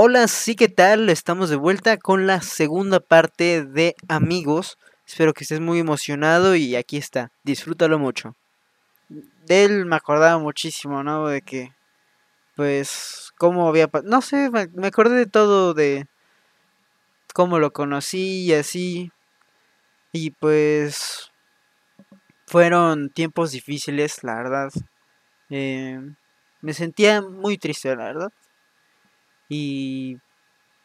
Hola, sí, ¿qué tal? Estamos de vuelta con la segunda parte de Amigos. Espero que estés muy emocionado y aquí está, disfrútalo mucho. De él me acordaba muchísimo, ¿no? De que, pues, cómo había... No sé, me, acordé de todo, de cómo lo conocí y así. Y pues, fueron tiempos difíciles, la verdad. Eh, me sentía muy triste, la verdad. Y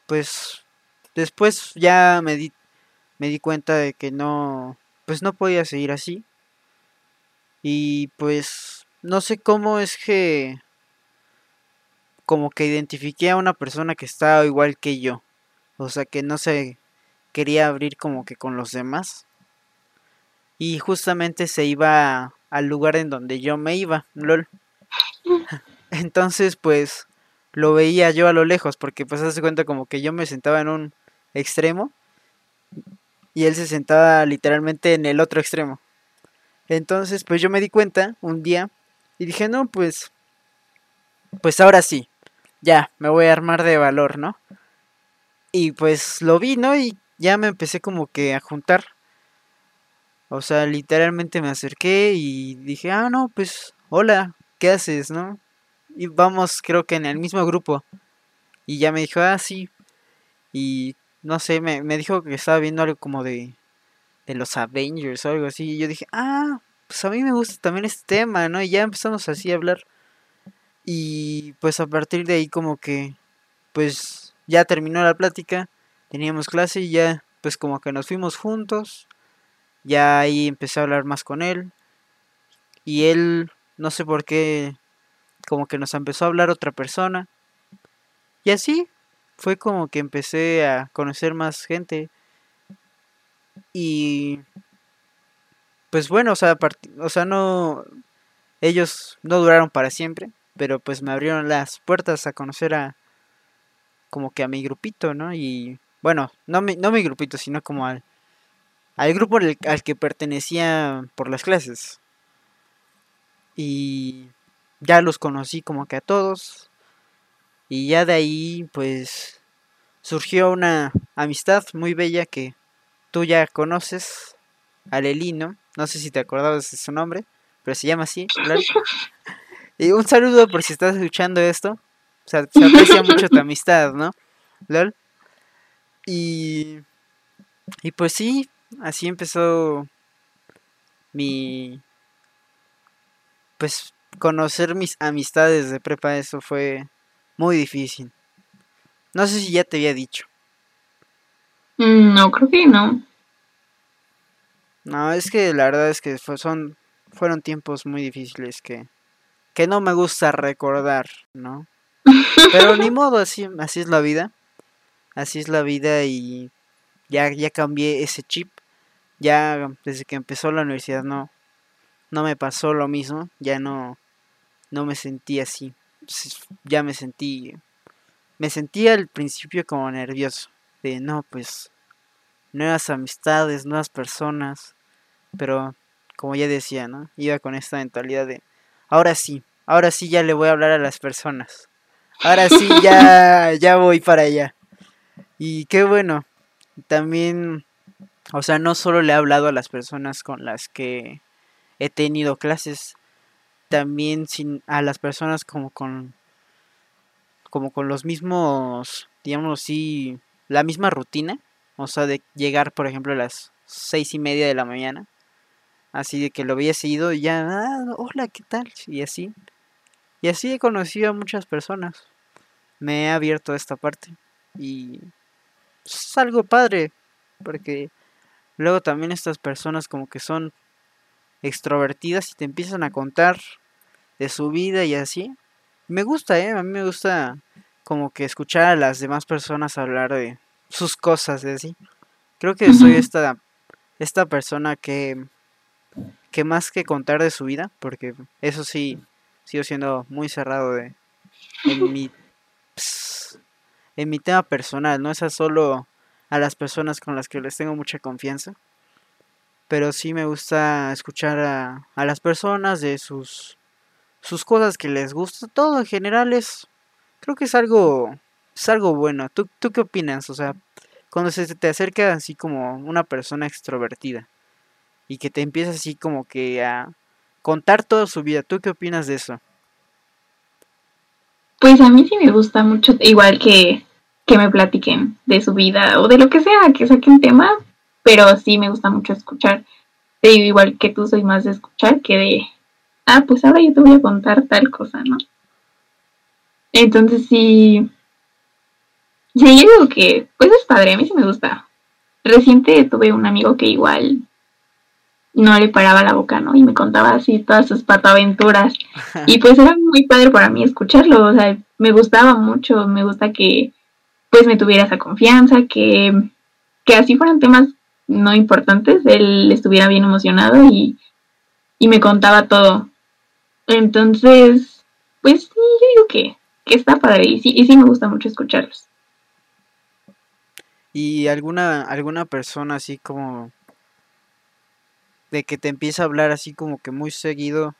pues después ya me di, me di cuenta de que no, pues no podía seguir así. Y pues no sé cómo es que como que identifiqué a una persona que estaba igual que yo. O sea, que no se quería abrir como que con los demás. Y justamente se iba al lugar en donde yo me iba, lol. Entonces, pues lo veía yo a lo lejos, porque pues hace cuenta como que yo me sentaba en un extremo y él se sentaba literalmente en el otro extremo. Entonces, pues yo me di cuenta un día y dije, no, pues, pues ahora sí, ya, me voy a armar de valor, ¿no? Y pues lo vi, ¿no? Y ya me empecé como que a juntar. O sea, literalmente me acerqué y dije, ah, no, pues, hola, ¿qué haces, no? Y vamos, creo que en el mismo grupo. Y ya me dijo, ah, sí. Y no sé, me, me dijo que estaba viendo algo como de, de los Avengers o algo así. Y yo dije, ah, pues a mí me gusta también este tema, ¿no? Y ya empezamos así a hablar. Y pues a partir de ahí como que, pues ya terminó la plática. Teníamos clase y ya, pues como que nos fuimos juntos. Ya ahí empecé a hablar más con él. Y él, no sé por qué, como que nos empezó a hablar otra persona. Y así fue como que empecé a conocer más gente. Y pues bueno, o sea, o sea, no ellos no duraron para siempre, pero pues me abrieron las puertas a conocer a como que a mi grupito, ¿no? Y bueno, no mi, no mi grupito, sino como al al grupo al, al que pertenecía por las clases. Y ya los conocí como que a todos. Y ya de ahí pues surgió una amistad muy bella que tú ya conoces, Alelino. No sé si te acordabas de su nombre, pero se llama así. y un saludo por si estás escuchando esto. O sea, se aprecia mucho tu amistad, ¿no? ¿Lol? Y, y pues sí, así empezó mi... Pues conocer mis amistades de prepa, eso fue muy difícil. No sé si ya te había dicho. Mm, no, creo que no. No, es que la verdad es que son, fueron tiempos muy difíciles que, que no me gusta recordar, ¿no? Pero ni modo, así, así es la vida. Así es la vida y ya, ya cambié ese chip. Ya desde que empezó la universidad no, no me pasó lo mismo. Ya no, no me sentí así. Ya me sentí. Me sentí al principio como nervioso. De no, pues. Nuevas amistades, nuevas personas. Pero, como ya decía, ¿no? Iba con esta mentalidad de. Ahora sí, ahora sí ya le voy a hablar a las personas. Ahora sí ya, ya voy para allá. Y qué bueno. También. O sea, no solo le he hablado a las personas con las que he tenido clases, también sin, a las personas como con como con los mismos digamos así la misma rutina o sea de llegar por ejemplo a las seis y media de la mañana así de que lo había seguido y ya ah, hola qué tal y así. Y así he conocido a muchas personas. Me he abierto a esta parte y es algo padre porque luego también estas personas como que son extrovertidas y te empiezan a contar de su vida y así. Me gusta, ¿eh? A mí me gusta como que escuchar a las demás personas hablar de sus cosas, de así. Creo que soy esta, esta persona que, que más que contar de su vida, porque eso sí, sigo siendo muy cerrado de, en mi, en mi tema personal, no es solo a las personas con las que les tengo mucha confianza, pero sí me gusta escuchar a, las personas de sus sus cosas que les gusta, todo en general es, creo que es algo es algo bueno. ¿Tú, ¿Tú qué opinas? O sea, cuando se te acerca así como una persona extrovertida y que te empieza así como que a contar toda su vida, ¿tú qué opinas de eso? Pues a mí sí me gusta mucho, igual que, que me platiquen de su vida o de lo que sea, que saquen tema, pero sí me gusta mucho escuchar. igual que tú soy más de escuchar que de, ah, pues ahora yo te voy a contar tal cosa, ¿no? Entonces sí, sí, yo digo que, pues es padre, a mí sí me gusta. Reciente tuve un amigo que igual no le paraba la boca, ¿no? Y me contaba así todas sus pataventuras. Y pues era muy padre para mí escucharlo, o sea, me gustaba mucho, me gusta que pues me tuviera esa confianza, que, que así fueran temas no importantes, él estuviera bien emocionado y, y me contaba todo. Entonces, pues sí, yo digo que, que está padre y sí, y sí me gusta mucho escucharlos. ¿Y alguna, alguna persona así como de que te empieza a hablar así como que muy seguido,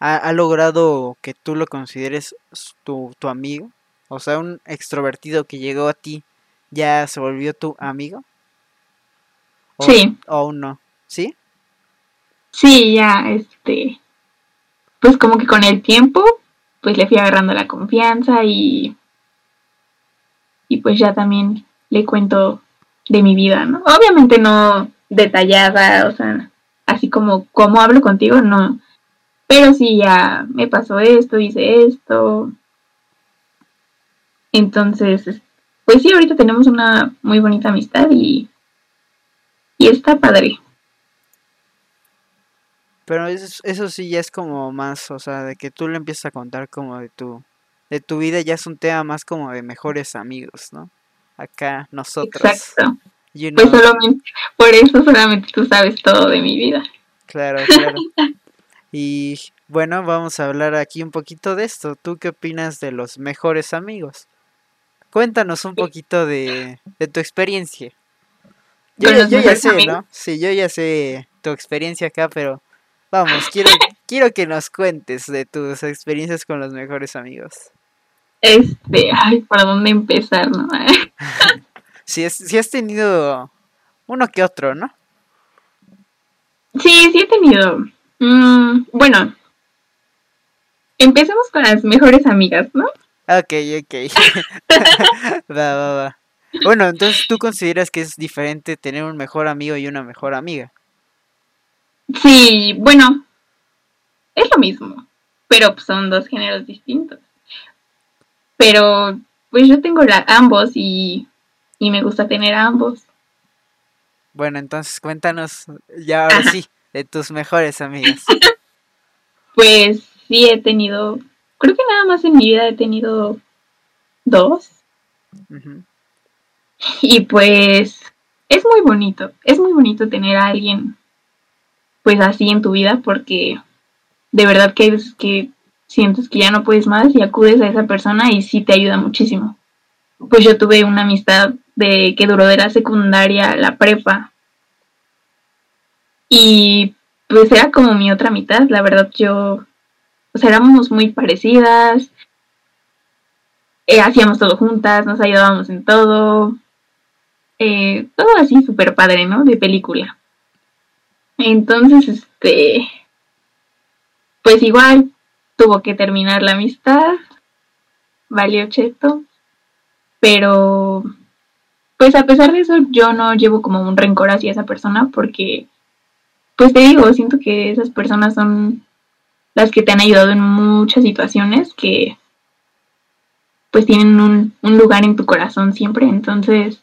ha, logrado que tú lo consideres tu, tu, amigo? O sea, un extrovertido que llegó a ti ya se volvió tu amigo? Sí. ¿O aún no? ¿Sí? Sí, ya, este, pues como que con el tiempo, pues le fui agarrando la confianza y, y pues ya también le cuento de mi vida, ¿no? Obviamente no detallada, o sea, así como cómo hablo contigo, no. Pero sí, ya me pasó esto, hice esto. Entonces, pues sí, ahorita tenemos una muy bonita amistad y, y está padre. Pero eso, eso sí ya es como más, o sea, de que tú le empiezas a contar como de tu, de tu vida, ya es un tema más como de mejores amigos, ¿no? Acá nosotros. Exacto. Pues solamente, por eso solamente tú sabes todo de mi vida. Claro, claro. y bueno, vamos a hablar aquí un poquito de esto. ¿Tú qué opinas de los mejores amigos? Cuéntanos un poquito de, de tu experiencia. Yo, yo ya sé, ¿no? Sí, yo ya sé tu experiencia acá, pero Vamos, quiero, quiero que nos cuentes de tus experiencias con los mejores amigos. Este, ay, ¿para dónde empezar, no? si, has tenido uno que otro, ¿no? Sí, sí he tenido. Mm, bueno, empecemos con las mejores amigas, ¿no? Ok, ok. va, va, va. Bueno, entonces tú consideras que es diferente tener un mejor amigo y una mejor amiga. Sí, bueno, es lo mismo, pero son dos géneros distintos. Pero pues yo tengo la, ambos y, y me gusta tener ambos. Bueno, entonces cuéntanos ya ahora sí de tus mejores amigas. pues sí he tenido, creo que nada más en mi vida he tenido dos. Y pues es muy bonito, es muy bonito tener a alguien pues así en tu vida porque de verdad que hay veces que sientes que ya no puedes más y acudes a esa persona y sí te ayuda muchísimo. Pues yo tuve una amistad de que duró de la secundaria a la prepa. Y pues era como mi otra mitad, la verdad yo, o sea, éramos muy parecidas, eh, hacíamos todo juntas, nos ayudábamos en todo, eh, todo así súper padre, ¿no? De película. Entonces, este, pues igual tuvo que terminar la amistad, valió cheto, pero pues a pesar de eso yo no llevo como un rencor hacia esa persona porque, pues te digo, siento que esas personas son las que te han ayudado en muchas situaciones que pues tienen un, un lugar en tu corazón siempre, entonces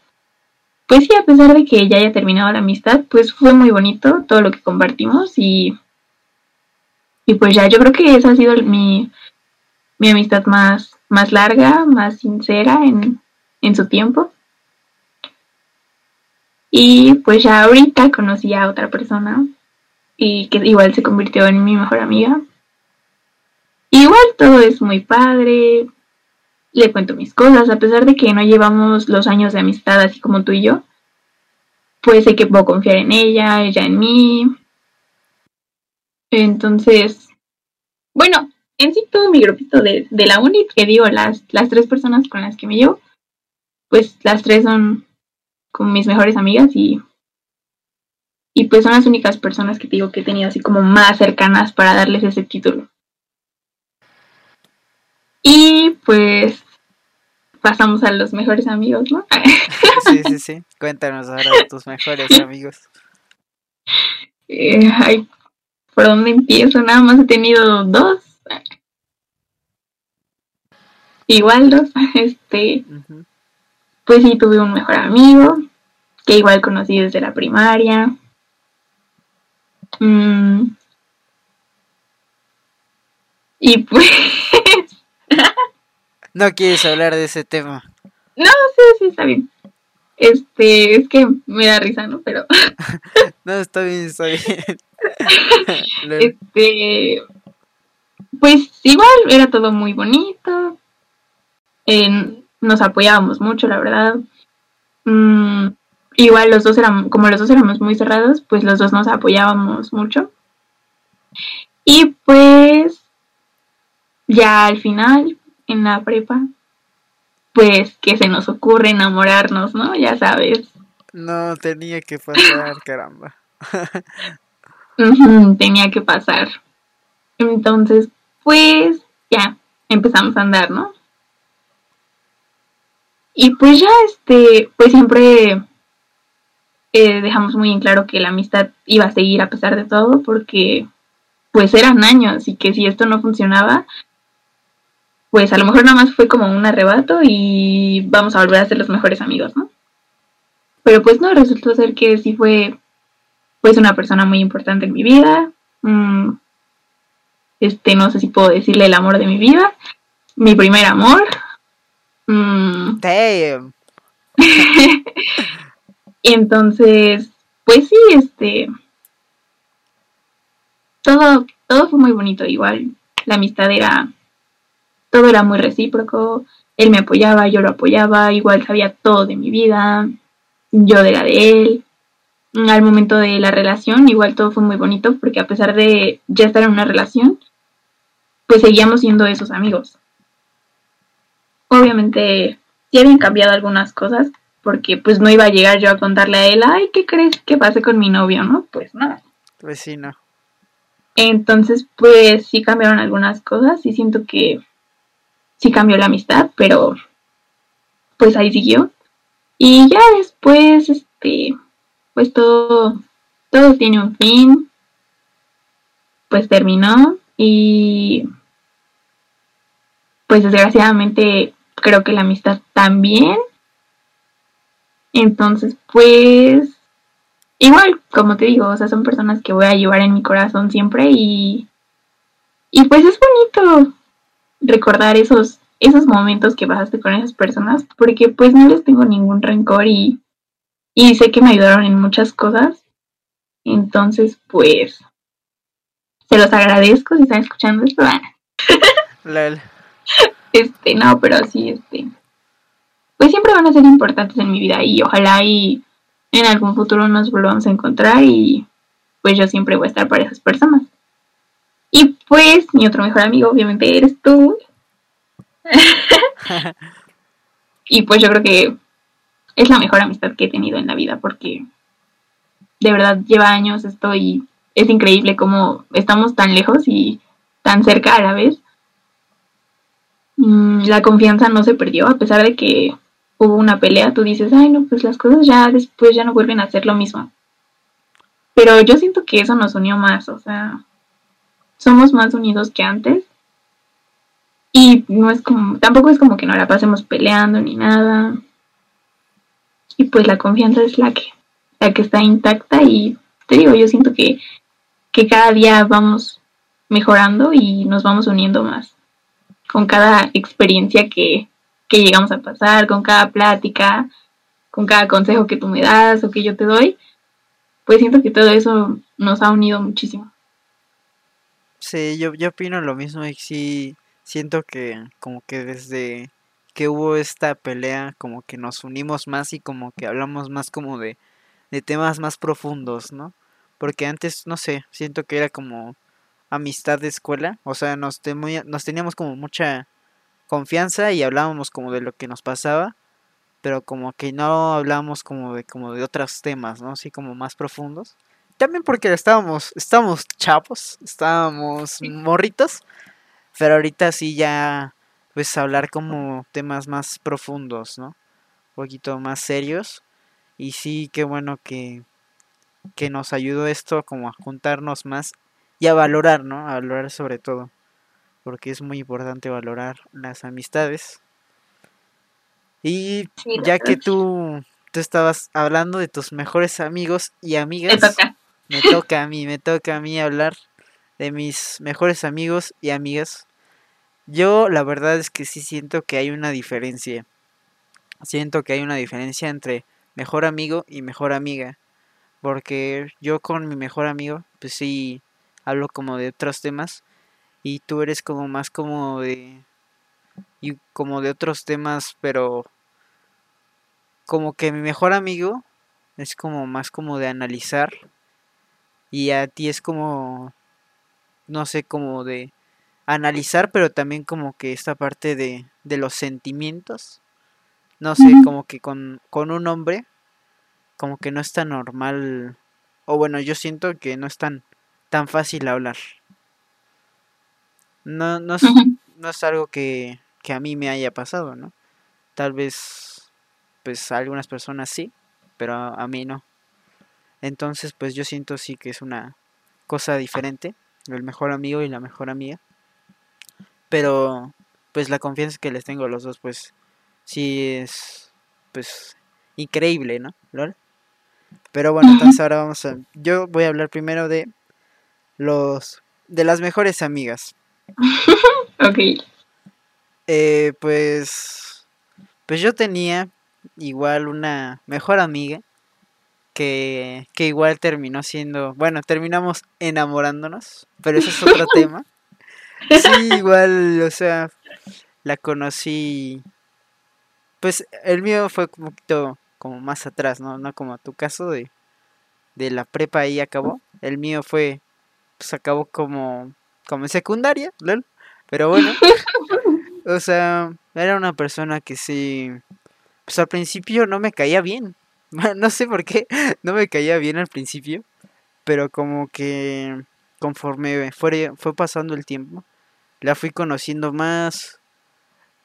pues sí, a pesar de que ya haya terminado la amistad, pues fue muy bonito todo lo que compartimos y, y pues ya yo creo que esa ha sido mi, mi amistad más, más larga, más sincera en, en su tiempo. Y pues ya ahorita conocí a otra persona y que igual se convirtió en mi mejor amiga. Igual todo es muy padre, le cuento mis cosas, a pesar de que no llevamos los años de amistad así como tú y yo, pues sé que puedo confiar en ella, ella en mí. Entonces, bueno, en sí todo mi grupito de, de la uni, que digo, las, las tres personas con las que me llevo, pues las tres son como mis mejores amigas y, y pues son las únicas personas que te digo que he tenido así como más cercanas para darles ese título. Y pues pasamos a los mejores amigos, ¿no? Sí, sí, sí. Cuéntanos ahora de tus mejores amigos. Eh, ay, ¿por dónde empiezo? Nada más he tenido dos. Igual dos. Este, pues sí, tuve un mejor amigo, que igual conocí desde la primaria. Mm. Y pues, No quieres hablar de ese tema. sí, sí, está bien. Este, es que me da risa, ¿no? Pero, No, está bien, está bien. Este, pues igual era todo muy bonito. Nos apoyábamos mucho, la verdad. Mm, igual los dos eran, como los dos éramos muy cerrados, pues los dos nos apoyábamos mucho. Y pues ya al final, en la prepa, pues que se nos ocurre enamorarnos, ¿no? Ya sabes. No, tenía que pasar, caramba. Tenía que pasar. Entonces, pues ya empezamos a andar, ¿no? Y pues ya, este, pues siempre eh, dejamos muy en claro que la amistad iba a seguir a pesar de todo, porque pues eran años y que si esto no funcionaba, pues a lo mejor nada más fue como un arrebato y vamos a volver a ser los mejores amigos, ¿no? Pero pues no, resultó ser que sí fue pues una persona muy importante en mi vida. Mm, este, no sé si puedo decirle el amor de mi vida. Mi primer amor. Mm, Damn. entonces, pues sí, este. Todo, todo fue muy bonito, igual. La amistad era. Todo era muy recíproco. Él me apoyaba, yo lo apoyaba, igual sabía todo de mi vida, yo de la de él. Al momento de la relación, igual todo fue muy bonito, porque a pesar de ya estar en una relación, pues seguíamos siendo esos amigos. Obviamente, sí habían cambiado algunas cosas, porque pues no iba a llegar yo a contarle a él, ay, ¿qué crees que pase con mi novio? ¿No? Pues no. Pues sí, no. Entonces, pues sí cambiaron algunas cosas y siento que sí cambió la amistad, pero pues ahí siguió. Y ya después, este, pues todo, todo tiene un fin. Pues terminó y pues desgraciadamente creo que la amistad también. Entonces, pues igual, como te digo, o sea, son personas que voy a llevar en mi corazón siempre y y pues es bonito recordar esos esos momentos que pasaste con esas personas porque pues no les tengo ningún rencor y y sé que me ayudaron en muchas cosas. Entonces, pues se los agradezco si están escuchando esto. Este, no, pero sí, este. Pues siempre van a ser importantes en mi vida y ojalá y en algún futuro nos volvamos a encontrar y pues yo siempre voy a estar para esas personas. Y pues mi otro mejor amigo obviamente eres tú. y pues yo creo que es la mejor amistad que he tenido en la vida porque de verdad lleva años esto y es increíble cómo estamos tan lejos y tan cerca a la vez. Mm, La confianza no se perdió a pesar de que hubo una pelea, tú dices, ay no, pues las cosas ya después ya no vuelven a ser lo mismo. Pero yo siento que eso nos unió más, o sea, somos más unidos que antes. Y no es como, tampoco es como que no la pasemos peleando ni nada. Y pues la confianza es la que, la que está intacta y te digo, yo siento que, que cada día vamos mejorando y nos vamos uniendo más. Con cada experiencia que, que llegamos a pasar, con cada plática, con cada consejo que tú me das o que yo te doy, pues siento que todo eso nos ha unido muchísimo. Sí, yo, yo opino lo mismo y sí siento que como que desde que hubo esta pelea como que nos unimos más y como que hablamos más como de, de temas más profundos, ¿no? Porque antes, no sé, siento que era como amistad de escuela, o sea, nos, nos teníamos como mucha confianza y hablábamos como de lo que nos pasaba, pero como que no hablábamos como de como de otros temas, ¿no? Así como más profundos. También porque estábamos estábamos chavos, estábamos morritos, pero ahorita sí ya pues hablar como temas más profundos, ¿no? Un poquito más serios. Y sí, qué bueno que, que nos ayudó esto como a juntarnos más y a valorar, ¿no? A valorar sobre todo. Porque es muy importante valorar las amistades. Y ya que tú, tú estabas hablando de tus mejores amigos y amigas, me toca a mí, me toca a mí hablar de mis mejores amigos y amigas. Yo la verdad es que sí siento que hay una diferencia. Siento que hay una diferencia entre mejor amigo y mejor amiga. Porque yo con mi mejor amigo, pues sí, hablo como de otros temas. Y tú eres como más como de... Y como de otros temas, pero... Como que mi mejor amigo es como más como de analizar. Y a ti es como... No sé, como de analizar, pero también como que esta parte de, de los sentimientos. No sé, como que con, con un hombre, como que no es tan normal, o bueno, yo siento que no es tan, tan fácil hablar. No, no, es, no es algo que, que a mí me haya pasado, ¿no? Tal vez, pues a algunas personas sí, pero a mí no. Entonces, pues yo siento sí que es una cosa diferente, el mejor amigo y la mejor amiga. Pero pues la confianza que les tengo a los dos, pues sí es pues increíble, ¿no? ¿Lol? Pero bueno, entonces ahora vamos a yo voy a hablar primero de los de las mejores amigas. ok. Eh, pues pues yo tenía igual una mejor amiga que, que igual terminó siendo, bueno, terminamos enamorándonos, pero eso es otro tema. Sí, igual, o sea, la conocí. Pues el mío fue un poquito como más atrás, ¿no? No como tu caso de, de la prepa ahí acabó. El mío fue, pues acabó como, como en secundaria, Pero bueno, o sea, era una persona que sí, pues al principio no me caía bien. No sé por qué, no me caía bien al principio. Pero como que conforme fue, fue pasando el tiempo, la fui conociendo más,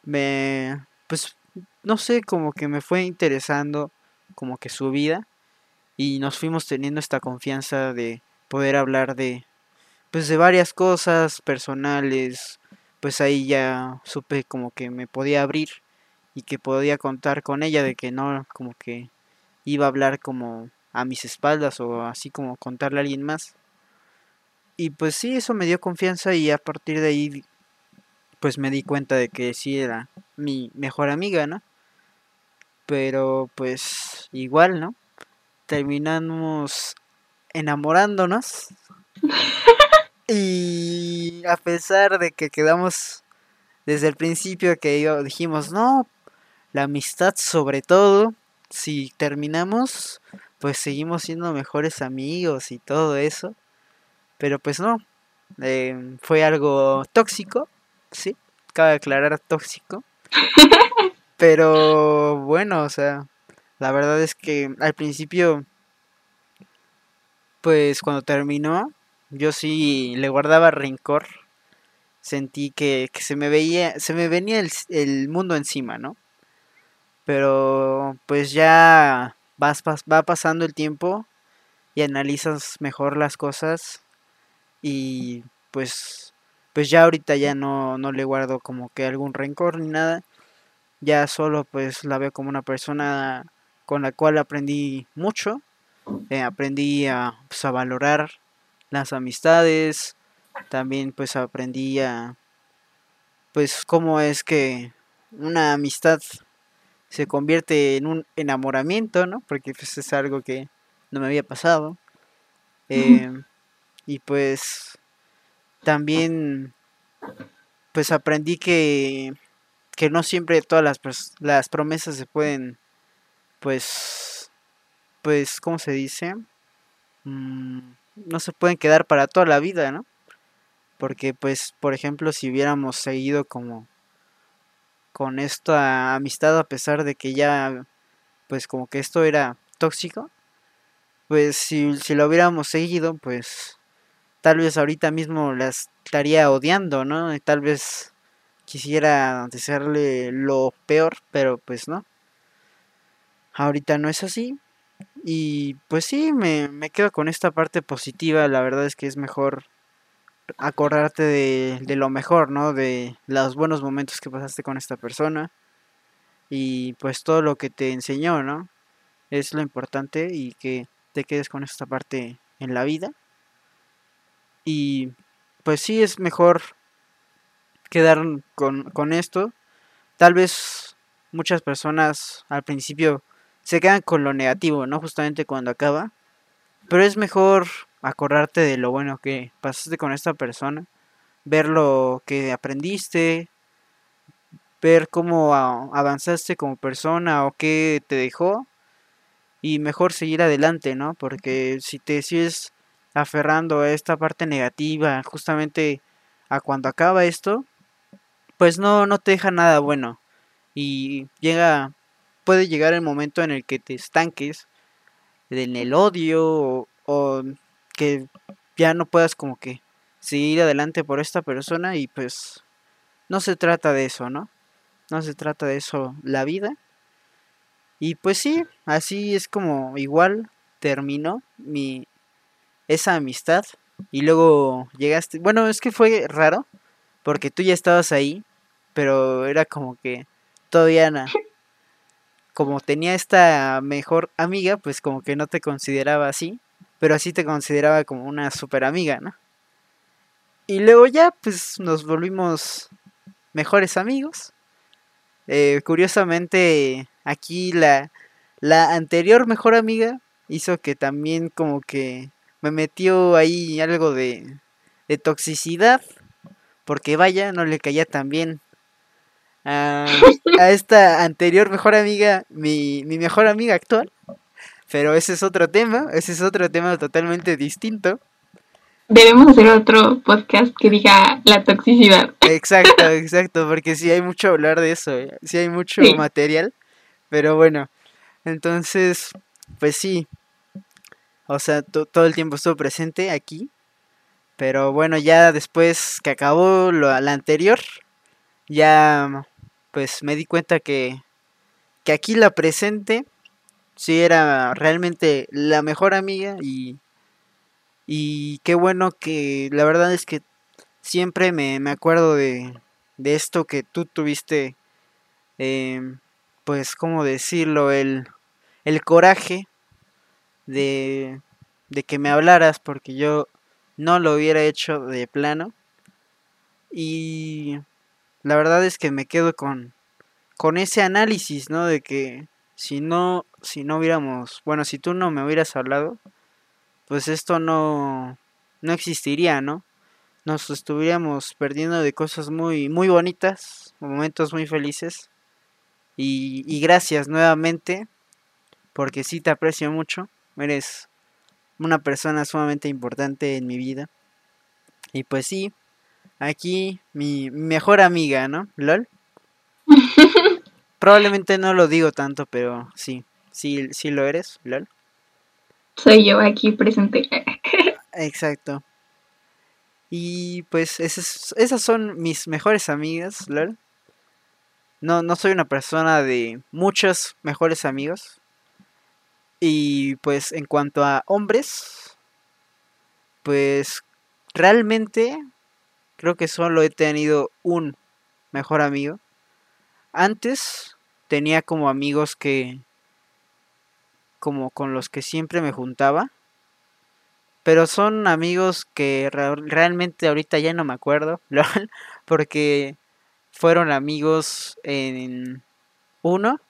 me, pues, no sé, como que me fue interesando como que su vida y nos fuimos teniendo esta confianza de poder hablar de, pues, de varias cosas personales, pues ahí ya supe como que me podía abrir y que podía contar con ella de que no como que iba a hablar como a mis espaldas o así como contarle a alguien más. Y pues sí, eso me dio confianza y a partir de ahí pues me di cuenta de que sí era mi mejor amiga, ¿no? Pero pues igual, ¿no? Terminamos enamorándonos. y a pesar de que quedamos desde el principio que dijimos, no, la amistad sobre todo, si terminamos, pues seguimos siendo mejores amigos y todo eso. Pero pues no, eh, fue algo tóxico, sí, cabe aclarar tóxico. Pero bueno, o sea, la verdad es que al principio, pues cuando terminó, yo sí le guardaba rencor. Sentí que, se me veía, se me venía el, el mundo encima, ¿no? Pero pues ya vas, va pasando el tiempo y analizas mejor las cosas y pues pues ya ahorita ya no, no le guardo como que algún rencor ni nada. Ya solo pues la veo como una persona con la cual aprendí mucho. Eh, aprendí a, pues, a valorar las amistades. También pues aprendí a pues cómo es que una amistad se convierte en un enamoramiento, ¿no? Porque pues, es algo que no me había pasado. Eh, y pues también pues aprendí que, que no siempre todas las, las promesas se pueden, pues, pues, ¿cómo se dice? Mm, no se pueden quedar para toda la vida, ¿no? Porque pues, por ejemplo, si hubiéramos seguido como con esta amistad a pesar de que ya pues como que esto era tóxico, pues si, si lo hubiéramos seguido, pues tal vez ahorita mismo la estaría odiando, ¿no? Y tal vez quisiera desearle lo peor, pero pues no. Ahorita no es así. Y pues sí, me, me quedo con esta parte positiva. La verdad es que es mejor acordarte de, lo mejor, ¿no? De los buenos momentos que pasaste con esta persona. Y pues todo lo que te enseñó, ¿no? Es lo importante y que te quedes con esta parte en la vida. Y pues sí es mejor quedar con, con esto. Tal vez muchas personas al principio se quedan con lo negativo, ¿no? Justamente cuando acaba. Pero es mejor acordarte de lo bueno que pasaste con esta persona, ver lo que aprendiste, ver cómo avanzaste como persona o qué te dejó y mejor seguir adelante, ¿no? Porque si te sigues aferrando a esta parte negativa, justamente a cuando acaba esto, pues no, no te deja nada bueno. Y llega, puede llegar el momento en el que te estanques en el odio o, o que ya no puedas como que seguir adelante por esta persona y pues no se trata de eso, ¿no? No se trata de eso la vida. Y pues sí, así es como igual terminó mi esa amistad y luego llegaste, bueno, es que fue raro porque tú ya estabas ahí, pero era como que todavía na, como tenía esta mejor amiga, pues como que no te consideraba así pero así te consideraba como una super amiga, ¿no? Y luego ya, pues nos volvimos mejores amigos. Eh, curiosamente, aquí la, la anterior mejor amiga hizo que también como que me metió ahí algo de, de toxicidad. Porque vaya, no le caía tan bien a, a esta anterior mejor amiga, mi, mi mejor amiga actual. Pero ese es otro tema, ese es otro tema totalmente distinto. Debemos hacer otro podcast que diga la toxicidad. Exacto, exacto, porque sí hay mucho hablar de eso, ¿eh? sí hay mucho sí. material, pero bueno, entonces, pues sí, o sea, todo el tiempo estuvo presente aquí, pero bueno, ya después que acabó lo, la anterior, ya pues me di cuenta que, que aquí la presente sí era realmente la mejor amiga y, y qué bueno que la verdad es que siempre me, me acuerdo de, de, esto que tú tuviste, eh, pues, ¿cómo decirlo? El, el coraje de, de que me hablaras porque yo no lo hubiera hecho de plano. Y la verdad es que me quedo con, con ese análisis, ¿no? De que si no, si no hubiéramos, bueno, si tú no me hubieras hablado, pues esto no, no existiría, ¿no? Nos estuviéramos perdiendo de cosas muy, muy bonitas, momentos muy felices. Y, y gracias nuevamente, porque sí te aprecio mucho, eres una persona sumamente importante en mi vida. Y pues sí, aquí mi mejor amiga, ¿no? LOL. Probablemente no lo digo tanto, pero sí, sí, sí lo eres, LOL. Soy yo aquí presente. Exacto. Y pues esas, esas son mis mejores amigas, LOL. No, no soy una persona de muchos mejores amigos. Y pues en cuanto a hombres, pues realmente creo que solo he tenido un mejor amigo antes tenía como amigos que como con los que siempre me juntaba. Pero son amigos que realmente ahorita ya no me acuerdo, porque fueron amigos en uno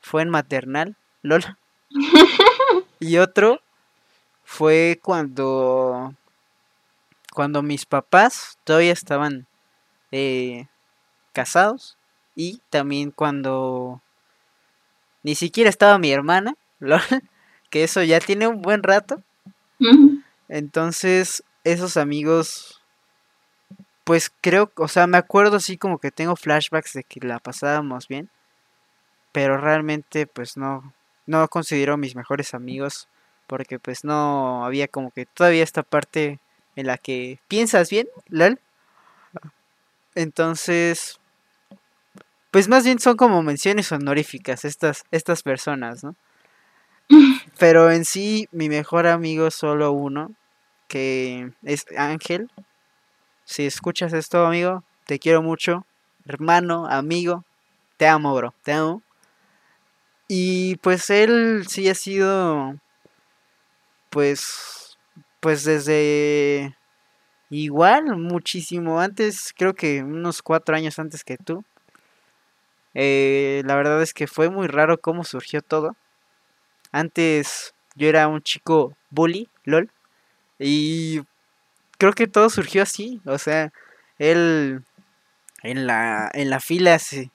fue en maternal, lol. y otro fue cuando cuando mis papás todavía estaban eh, casados y también cuando ni siquiera estaba mi hermana, que eso ya tiene un buen rato. Entonces, esos amigos pues creo, o sea, me acuerdo así como que tengo flashbacks de que la pasábamos bien, pero realmente pues no, no considero mis mejores amigos, porque pues no había como que todavía esta parte en la que piensas bien, lol. Entonces, pues más bien son como menciones honoríficas estas, estas personas, ¿no? Pero en sí, mi mejor amigo solo uno, que es Ángel. Si escuchas esto, amigo, te quiero mucho. Hermano, amigo, te amo, bro, te amo. Y pues él sí ha sido, pues, pues desde igual, muchísimo antes, creo que unos cuatro años antes que tú. Eh, la verdad es que fue muy raro cómo surgió todo. Antes yo era un chico bully, lol. Y creo que todo surgió así. O sea, él en la, en la fila se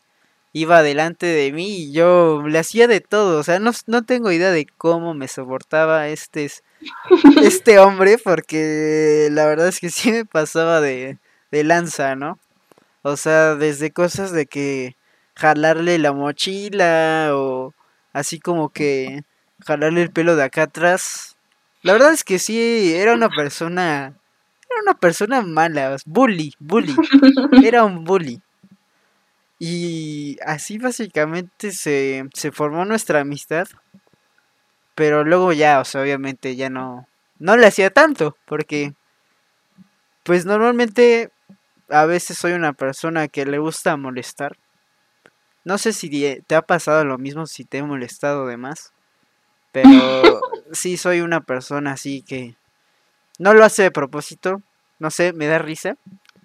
iba delante de mí y yo le hacía de todo. O sea, no, no tengo idea de cómo me soportaba este, este hombre porque la verdad es que sí me pasaba de, de lanza, ¿no? O sea, desde cosas de que jalarle la mochila o así como que jalarle el pelo de acá atrás. La verdad es que sí, era una persona, era una persona mala, bully, bully, era un bully. Y así básicamente se, se formó nuestra amistad. Pero luego ya, o sea, obviamente ya no, no le hacía tanto, porque pues normalmente a veces soy una persona que le gusta molestar. No sé si te ha pasado lo mismo, si te he molestado de más. Pero sí soy una persona así que no lo hace de propósito. No sé, me da risa.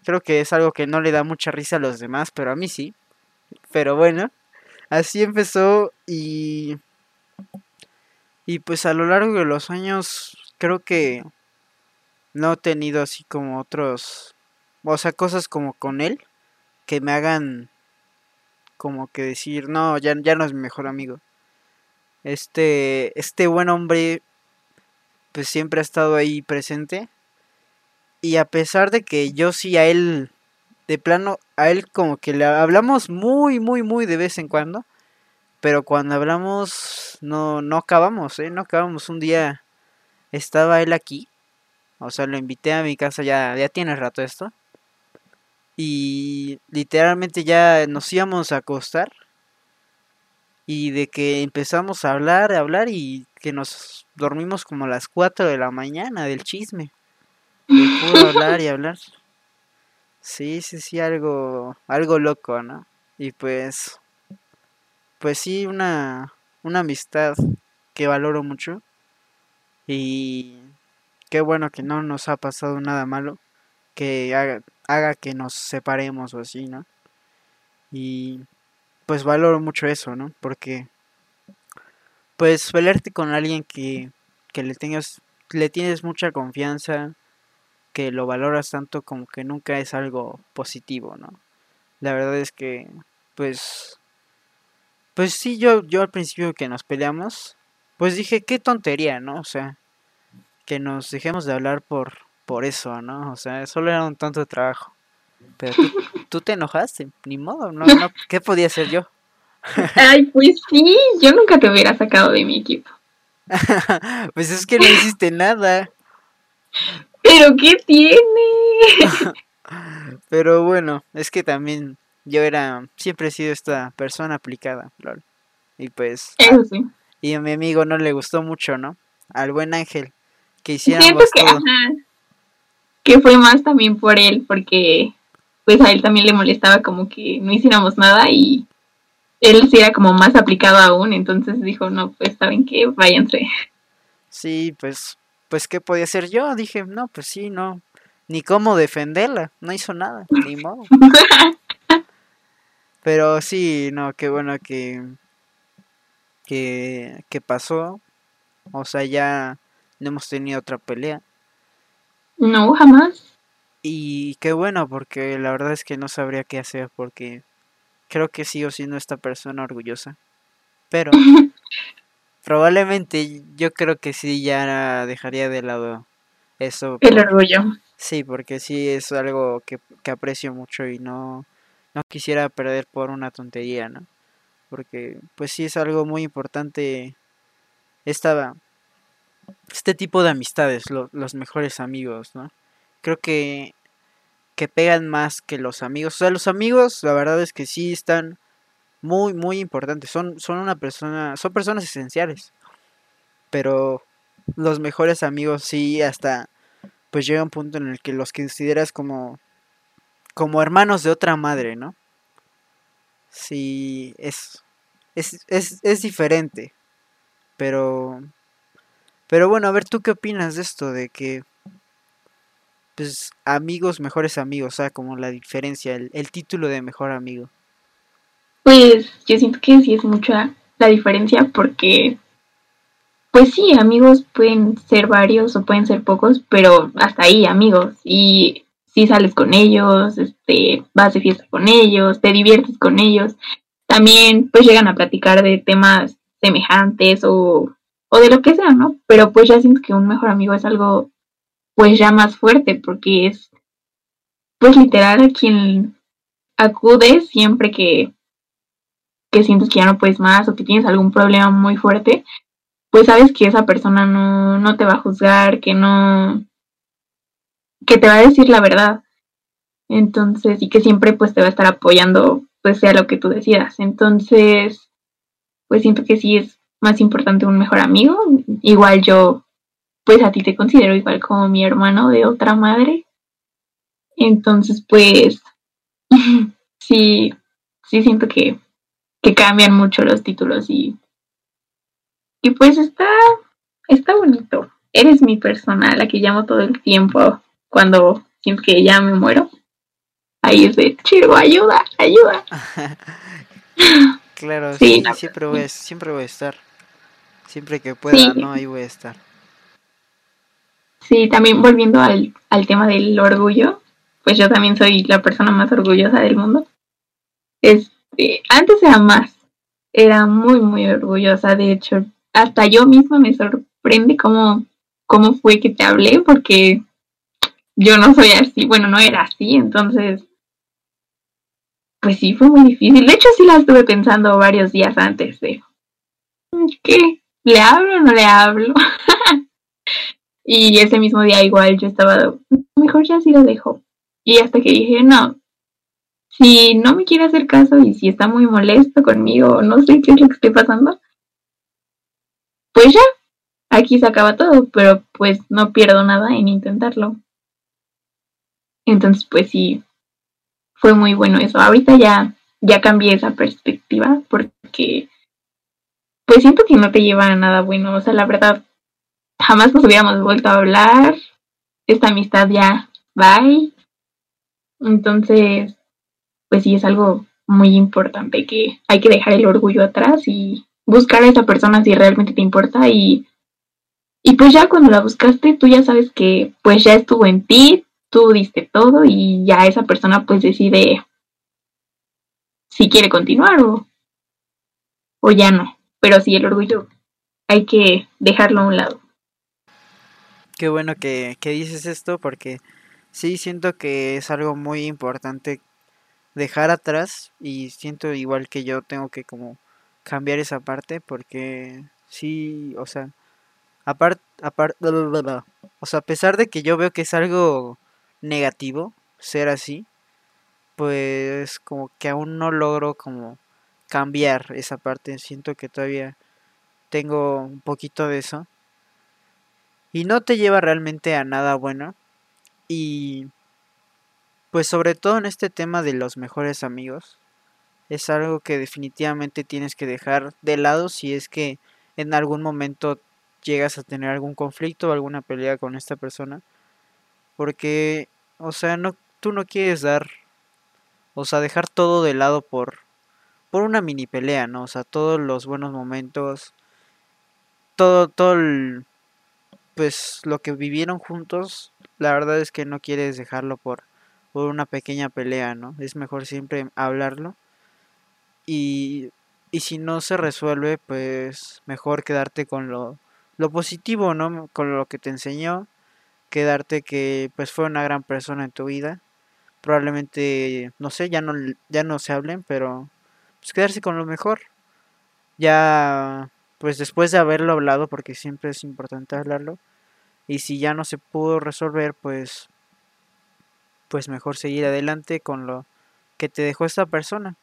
Creo que es algo que no le da mucha risa a los demás, pero a mí sí. Pero bueno, así empezó y... Y pues a lo largo de los años creo que no he tenido así como otros... O sea, cosas como con él que me hagan como que decir, no, ya, ya no es mi mejor amigo. Este, este buen hombre, pues siempre ha estado ahí presente. Y a pesar de que yo sí a él, de plano, a él como que le hablamos muy, muy, muy de vez en cuando. Pero cuando hablamos, no, no acabamos, ¿eh? No acabamos. Un día estaba él aquí. O sea, lo invité a mi casa, ya, ya tiene rato esto. Y literalmente ya nos íbamos a acostar y de que empezamos a hablar, a hablar y que nos dormimos como a las 4 de la mañana del chisme. De puro hablar y hablar. Sí, sí, sí, algo, algo loco, ¿no? Y pues, pues sí, una, una amistad que valoro mucho. Y qué bueno que no nos ha pasado nada malo que haga, haga que nos separemos o así, ¿no? Y pues valoro mucho eso, ¿no? Porque pues velarte con alguien que, que le tengas le tienes mucha confianza, que lo valoras tanto como que nunca es algo positivo, ¿no? La verdad es que pues pues sí yo yo al principio que nos peleamos, pues dije, qué tontería, ¿no? O sea, que nos dejemos de hablar por por eso, ¿no? O sea, solo era un tonto trabajo. Pero tú, te enojaste, ni modo, no, no, ¿qué podía hacer yo? Ay, pues sí, yo nunca te hubiera sacado de mi equipo. pues es que no hiciste nada. ¿Pero qué tiene? Pero bueno, es que también yo era, siempre he sido esta persona aplicada, lol. Y pues... Eso sí. Y a mi amigo no le gustó mucho, ¿no? Al buen Ángel, que hiciéramos que, todo. que fue más también por él, porque pues a él también le molestaba como que no hiciéramos nada y él sí era como más aplicado aún, entonces dijo, no, pues saben que váyanse. Sí, pues, pues qué podía hacer yo, dije, no, pues sí, no, ni cómo defenderla, no hizo nada, ni modo. Pero sí, no, qué bueno que, que, que pasó, o sea, ya no hemos tenido otra pelea. No, jamás. Y qué bueno, porque la verdad es que no sabría qué hacer, porque creo que sigo siendo esta persona orgullosa. Pero probablemente yo creo que sí ya dejaría de lado eso. El orgullo. Sí, porque sí es algo que, que aprecio mucho y no, no quisiera perder por una tontería, ¿no? Porque pues sí es algo muy importante esta, este tipo de amistades, los mejores amigos, ¿no? Creo que, que pegan más que los amigos. O sea, los amigos, la verdad es que sí están muy, muy importantes. Son, son una persona, son personas esenciales. Pero los mejores amigos sí hasta pues llega un punto en el que los consideras como como hermanos de otra madre, ¿no? Sí, es, es, es, es diferente. Pero, pero bueno, a ver, ¿tú qué opinas de esto? De que, pues, amigos, mejores amigos, o sea, como la diferencia, el, el título de mejor amigo. Pues yo siento que sí es mucha la diferencia porque, pues sí, amigos pueden ser varios o pueden ser pocos, pero hasta ahí amigos. Y si sales con ellos, este, vas de fiesta con ellos, te diviertes con ellos, también pues llegan a platicar de temas semejantes o, o de lo que sea, ¿no? Pero pues ya siento que un mejor amigo es algo pues ya más fuerte porque es pues literal a quien acudes siempre que, que sientes que ya no puedes más o que tienes algún problema muy fuerte, pues sabes que esa persona no, no te va a juzgar, que no, que te va a decir la verdad. Entonces, y que siempre pues te va a estar apoyando, pues sea lo que tú decidas. Entonces, pues siento que sí es más importante un mejor amigo. Igual yo, pues a ti te considero igual como mi hermano de otra madre. Entonces, pues, sí, sí siento que, que cambian mucho los títulos y, y pues está, está bonito. Eres mi persona, la que llamo todo el tiempo cuando siento que ya me muero. Ahí es de, chido, ayuda, ayuda. claro, sí, siempre, voy a, siempre voy a estar. Siempre que pueda, ¿no? Ahí voy a estar. Sí, también volviendo al, al tema del orgullo, pues yo también soy la persona más orgullosa del mundo. Este, antes era más, era muy, muy orgullosa. De hecho, hasta yo misma me sorprende cómo, cómo fue que te hablé, porque yo no soy así, bueno, no era así, entonces, pues sí, fue muy difícil. De hecho, sí la estuve pensando varios días antes de, ¿qué? ¿Le hablo o no le hablo? y ese mismo día igual yo estaba, mejor ya sí lo dejo. Y hasta que dije, no, si no me quiere hacer caso y si está muy molesto conmigo, no sé qué es lo que esté pasando, pues ya, aquí se acaba todo, pero pues no pierdo nada en intentarlo. Entonces, pues sí, fue muy bueno eso. Ahorita ya, ya cambié esa perspectiva porque, pues siento que no te lleva a nada bueno. O sea, la verdad, jamás nos hubiéramos vuelto a hablar. Esta amistad ya, bye. Entonces, pues sí, es algo muy importante que hay que dejar el orgullo atrás y buscar a esa persona si realmente te importa y y pues ya cuando la buscaste tú ya sabes que pues ya estuvo en ti, tú diste todo y ya esa persona pues decide si quiere continuar o, o ya no. Pero sí, el orgullo hay que dejarlo a un lado. Qué bueno que, que dices esto porque sí siento que es algo muy importante dejar atrás y siento igual que yo tengo que como cambiar esa parte porque sí, o sea, aparte, aparte, o sea, a pesar de que yo veo que es algo negativo ser así, pues como que aún no logro como cambiar esa parte. Siento que todavía tengo un poquito de eso. Y no te lleva realmente a nada bueno. Y pues sobre todo en este tema de los mejores amigos. Es algo que definitivamente tienes que dejar de lado si es que en algún momento llegas a tener algún conflicto o alguna pelea con esta persona. Porque, o sea, no, tú no quieres dar, o sea, dejar todo de lado por, por una mini pelea, ¿no? O sea, todos los buenos momentos, todo, todo el, pues lo que vivieron juntos, la verdad es que no quieres dejarlo por, por una pequeña pelea, ¿no? Es mejor siempre hablarlo. Y, y si no se resuelve, pues mejor quedarte con lo, lo positivo, ¿no? Con lo que te enseñó quedarte que pues fue una gran persona en tu vida. Probablemente, no sé, ya no, ya no se hablen, pero pues quedarse con lo mejor. Ya, pues después de haberlo hablado, porque siempre es importante hablarlo, y si ya no se pudo resolver, pues, pues mejor seguir adelante con lo que te dejó esta persona.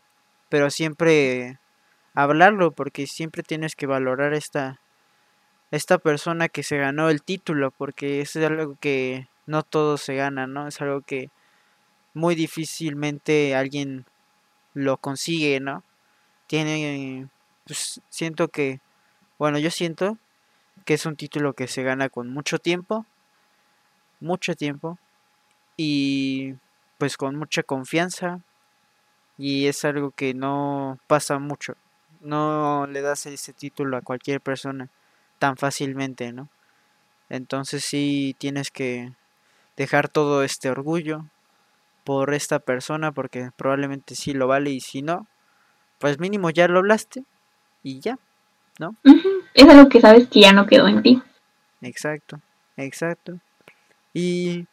Pero siempre hablarlo, porque siempre tienes que valorar esta, esta persona que se ganó el título, porque es algo que no todo se gana, ¿no? Es algo que muy difícilmente alguien lo consigue, ¿no? Tiene, pues siento que, bueno, yo siento que es un título que se gana con mucho tiempo, mucho tiempo, y pues con mucha confianza, y es algo que no pasa mucho, no le das ese título a cualquier persona tan fácilmente, ¿no? Entonces sí tienes que dejar todo este orgullo por esta persona porque probablemente sí lo vale y si no, pues mínimo ya lo hablaste y ya, ¿no? Es algo que sabes que ya no quedó en ti. Exacto, exacto. Y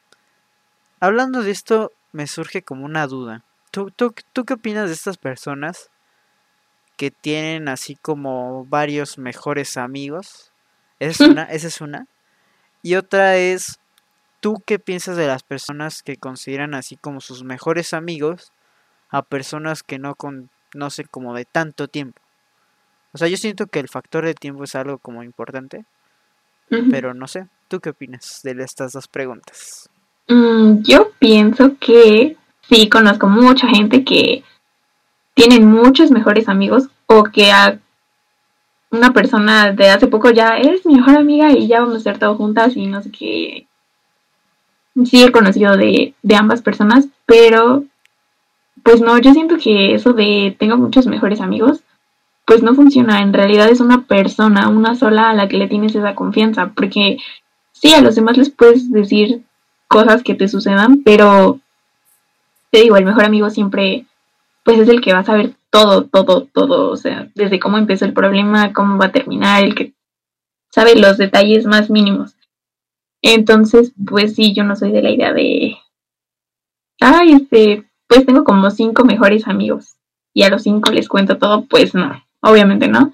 hablando de esto, me surge como una duda. ¿Tú, tú, tú qué opinas de estas personas que tienen así como varios mejores amigos? Esa es una, esa es una. Y otra es, ¿tú qué piensas de las personas que consideran así como sus mejores amigos a personas que no conocen como de tanto tiempo? O sea, yo siento que el factor de tiempo es algo como importante, pero no sé, ¿tú qué opinas de estas dos preguntas? Mm, yo pienso que sí, conozco mucha gente que tienen muchos mejores amigos o que a una persona de hace poco ya es mi mejor amiga y ya vamos a estar todos juntas y no sé qué. Sí he conocido de, de ambas personas, pero pues no, yo siento que eso de tengo muchos mejores amigos, pues no funciona. En realidad es una persona, una sola a la que le tienes esa confianza, porque sí, a los demás les puedes decir cosas que te sucedan, pero te digo, el mejor amigo siempre, pues es el que va a saber todo, todo, todo, o sea, desde cómo empezó el problema, cómo va a terminar, el que sabe los detalles más mínimos. Entonces, pues sí, yo no soy de la idea de, ay, este, pues tengo como cinco mejores amigos y a los cinco les cuento todo, pues no, obviamente no.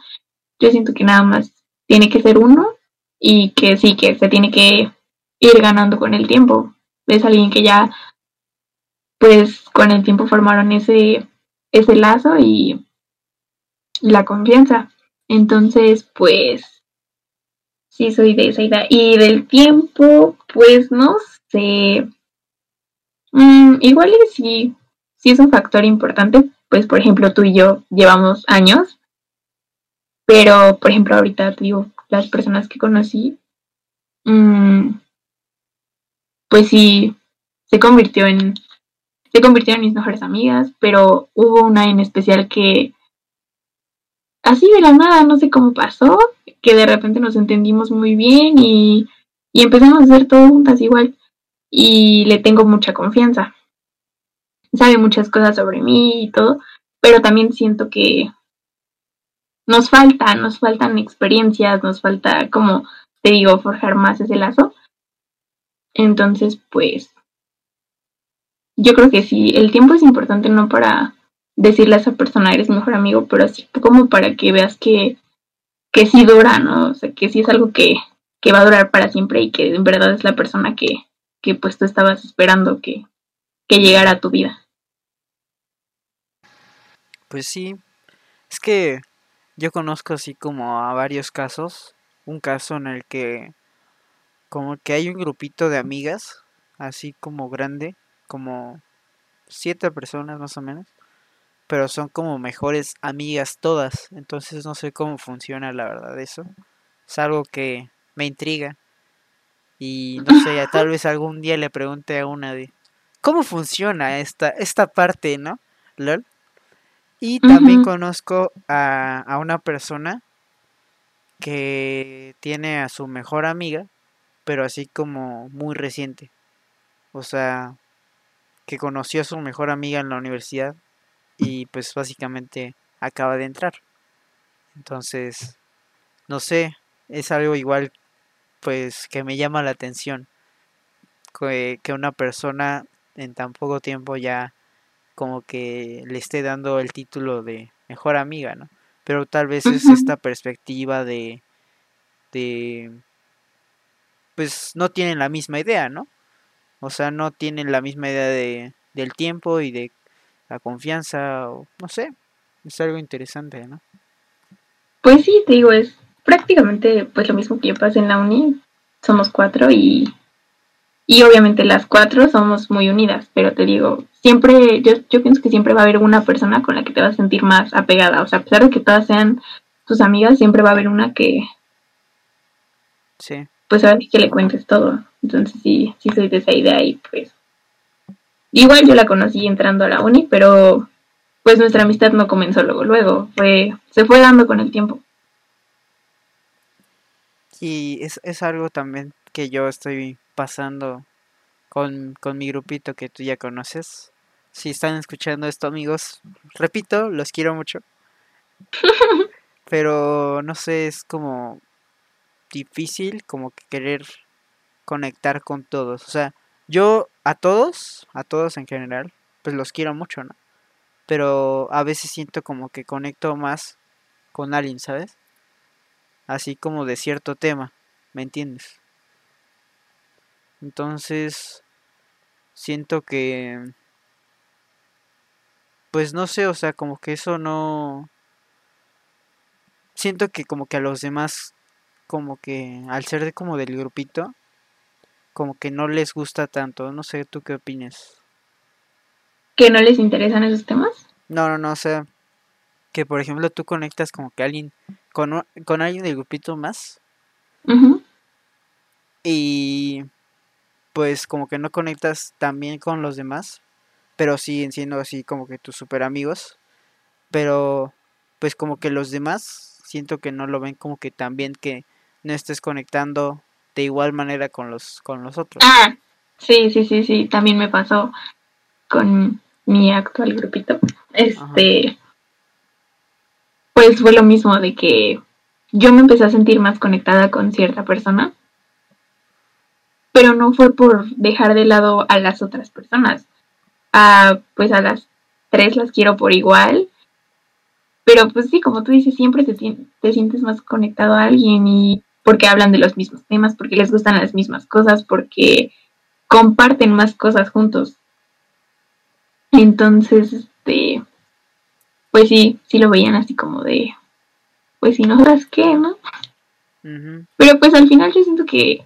Yo siento que nada más tiene que ser uno y que sí, que se tiene que ir ganando con el tiempo. Es alguien que ya, pues con el tiempo formaron ese ese lazo y la confianza. Entonces, pues, sí soy de esa idea. Y del tiempo, pues no sé. Mm, igual sí, sí es un factor importante. Pues, por ejemplo, tú y yo llevamos años. Pero, por ejemplo, ahorita te digo, las personas que conocí, mm, pues sí, se convirtió en se convirtieron en mis mejores amigas, pero hubo una en especial que así de la nada, no sé cómo pasó, que de repente nos entendimos muy bien y, y empezamos a hacer todo juntas igual. Y le tengo mucha confianza. Sabe muchas cosas sobre mí y todo, pero también siento que nos falta, nos faltan experiencias, nos falta, como te digo, forjar más ese lazo. Entonces, pues, yo creo que sí, el tiempo es importante no para decirle a esa persona eres mejor amigo, pero así como para que veas que, que sí dura, ¿no? O sea, que sí es algo que, que va a durar para siempre y que en verdad es la persona que, que pues tú estabas esperando que, que llegara a tu vida. Pues sí, es que yo conozco así como a varios casos, un caso en el que como que hay un grupito de amigas, así como grande, como siete personas más o menos, pero son como mejores amigas todas, entonces no sé cómo funciona la verdad eso. Es algo que me intriga y no sé, tal vez algún día le pregunte a una de cómo funciona esta esta parte, ¿no? ¿Lol? Y también conozco a, a una persona que tiene a su mejor amiga, pero así como muy reciente. O sea, que conoció a su mejor amiga en la universidad y pues básicamente acaba de entrar. Entonces, no sé, es algo igual pues que me llama la atención. que, que una persona en tan poco tiempo ya como que le esté dando el título de mejor amiga, ¿no? Pero tal vez es esta perspectiva de, de, pues no tienen la misma idea, ¿no? O sea, no tienen la misma idea de, del tiempo y de la confianza, o no sé, es algo interesante, ¿no? Pues sí, te digo, es prácticamente pues lo mismo que yo pasé en la uni. Somos cuatro y, y obviamente las cuatro somos muy unidas, pero te digo, siempre, yo, yo pienso que siempre va a haber una persona con la que te vas a sentir más apegada. O sea, a pesar de que todas sean tus amigas, siempre va a haber una que, Sí, pues ahora sí que le cuentes todo. Entonces sí, sí soy de esa idea y pues igual yo la conocí entrando a la uni, pero pues nuestra amistad no comenzó luego, luego, fue, se fue dando con el tiempo. y es, es algo también que yo estoy pasando con, con mi grupito que tú ya conoces. Si están escuchando esto, amigos, repito, los quiero mucho. Pero no sé, es como difícil como que querer conectar con todos. O sea, yo a todos, a todos en general, pues los quiero mucho, ¿no? Pero a veces siento como que conecto más con alguien, ¿sabes? Así como de cierto tema, ¿me entiendes? Entonces, siento que, pues no sé, o sea, como que eso no... Siento que como que a los demás, como que al ser de como del grupito, como que no les gusta tanto. No sé, ¿tú qué opinas? ¿Que no les interesan esos temas? No, no, no, o sea, que por ejemplo tú conectas como que alguien, con, con alguien del grupito más y pues como que no conectas también con los demás, pero siguen siendo así como que tus super amigos, pero pues como que los demás siento que no lo ven como que también que no estés conectando de igual manera con los con los otros. Ah, sí, sí, sí, sí, también me pasó con mi actual grupito. Este, pues fue lo mismo de que yo me empecé a sentir más conectada con cierta persona, pero no fue por dejar de lado a las otras personas. Ah, pues a las tres las quiero por igual, pero pues sí, como tú dices, siempre te, te sientes más conectado a alguien y porque hablan de los mismos temas, porque les gustan las mismas cosas, porque comparten más cosas juntos. Entonces, este, pues sí, sí lo veían así como de, pues si nosotras qué, ¿no? Pero pues al final yo siento que,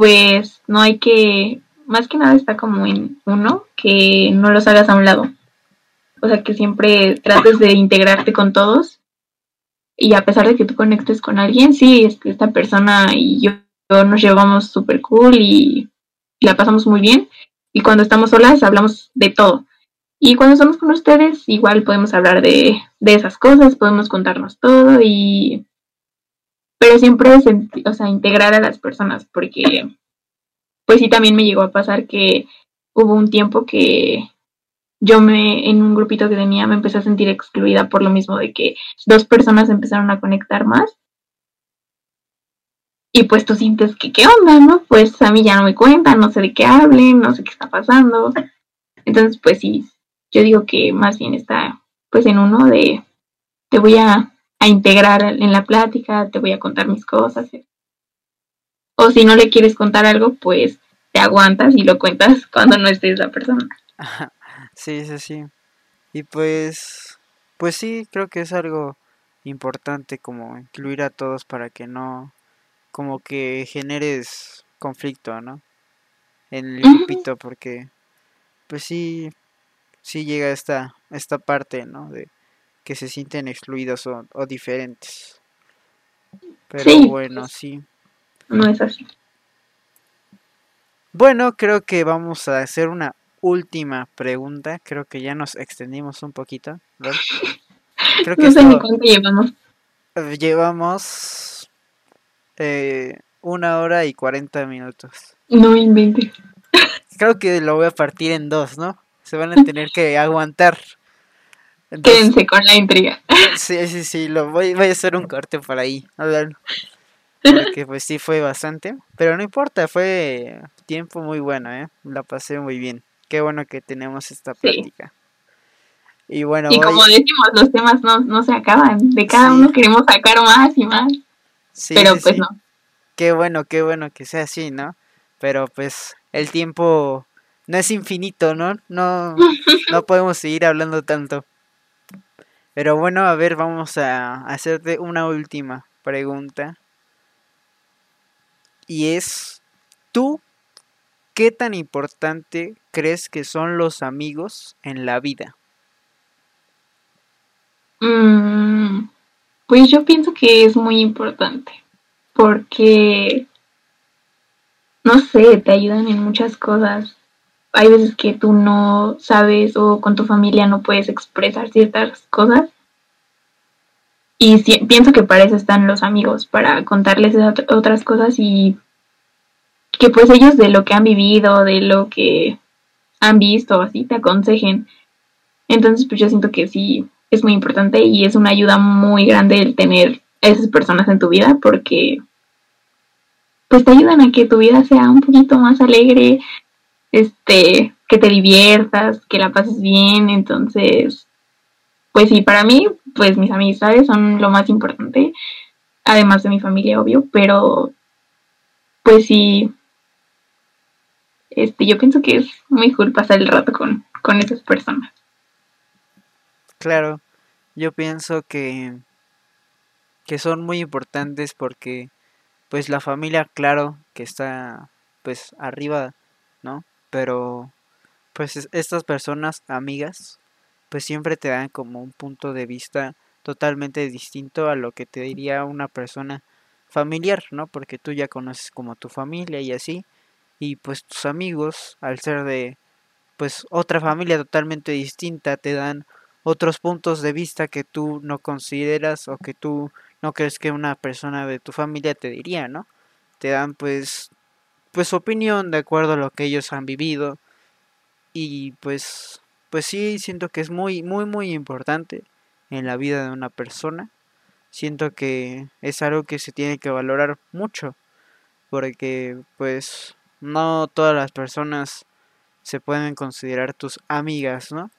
pues no hay que, más que nada está como en uno, que no los hagas a un lado. O sea, que siempre trates de integrarte con todos. Y a pesar de que tú conectes con alguien, sí, es que esta persona y yo, nos llevamos súper cool y la pasamos muy bien. Y cuando estamos solas hablamos de todo. Y cuando estamos con ustedes, igual podemos hablar de, de esas cosas, podemos contarnos todo y... Pero siempre o sea, integrar a las personas, porque pues sí también me llegó a pasar que hubo un tiempo que yo me, en un grupito que tenía, me empecé a sentir excluida por lo mismo de que dos personas empezaron a conectar más. Y pues tú sientes que, ¿qué onda, no? Pues a mí ya no me cuentan, no sé de qué hablen, no sé qué está pasando. Entonces, pues sí, yo digo que más bien está pues en uno de te voy a, a integrar en la plática, te voy a contar mis cosas. O si no le quieres contar algo, pues te aguantas y lo cuentas cuando no estés la persona. Sí, sí, sí. Y pues, pues sí, creo que es algo importante como incluir a todos para que no, como que generes conflicto, ¿no? En el grupito, porque pues sí, sí llega esta, esta parte, ¿no? De que se sienten excluidos o, o diferentes. Pero Sí, bueno, sí. no es así. Bueno, creo que vamos a hacer una última pregunta. Creo que ya nos extendimos un poquito. Creo que No sé ni cuánto llevamos. eh, llevamos eh, una hora y 40 minutos. No inventes. Creo que lo voy a partir en dos, ¿no? Se van a tener que aguantar. Entonces, Quédense con la intriga. sí, sí, sí, lo voy, voy a hacer un corte por ahí. Ver. Porque pues sí fue bastante, pero no importa, fue tiempo muy bueno, ¿eh? La pasé muy bien. Qué bueno que tenemos esta plática. Y bueno, y como decimos, los temas no, no se acaban, de cada uno queremos sacar más y más. Sí, pero pues no. Qué bueno, qué bueno que sea así, ¿no? Pero pues el tiempo no es infinito, ¿no? No, no podemos seguir hablando tanto. Pero bueno, a ver, vamos a hacerte una última pregunta. Y es, ¿tú qué tan importante crees que son los amigos en la vida? Mm, pues yo pienso que es muy importante porque, no sé, te ayudan en muchas cosas. Hay veces que tú no sabes o con tu familia no puedes expresar ciertas cosas. Y pienso que para eso están los amigos, para contarles otras cosas y que pues ellos de lo que han vivido, de lo que han visto, así te aconsejen. Entonces pues yo siento que sí es muy importante y es una ayuda muy grande el tener a esas personas en tu vida porque pues te ayudan a que tu vida sea un poquito más alegre, este, que te diviertas, que la pases bien, entonces, pues sí, para mí, pues mis amistades son lo más importante, además de mi familia, obvio, pero pues sí, este, yo pienso que es muy cool pasar el rato con, con esas personas. Claro, yo pienso que, que son muy importantes porque pues la familia, claro, que está pues arriba, ¿no? Pero pues estas personas amigas pues siempre te dan como un punto de vista totalmente distinto a lo que te diría una persona familiar, ¿no? Porque tú ya conoces como tu familia y así, y pues tus amigos, al ser de pues otra familia totalmente distinta, te dan otros puntos de vista que tú no consideras o que tú no crees que una persona de tu familia te diría, ¿no? Te dan pues pues opinión de acuerdo a lo que ellos han vivido y pues pues sí siento que es muy muy muy importante en la vida de una persona. Siento que es algo que se tiene que valorar mucho porque pues no todas las personas se pueden considerar tus amigas, ¿no?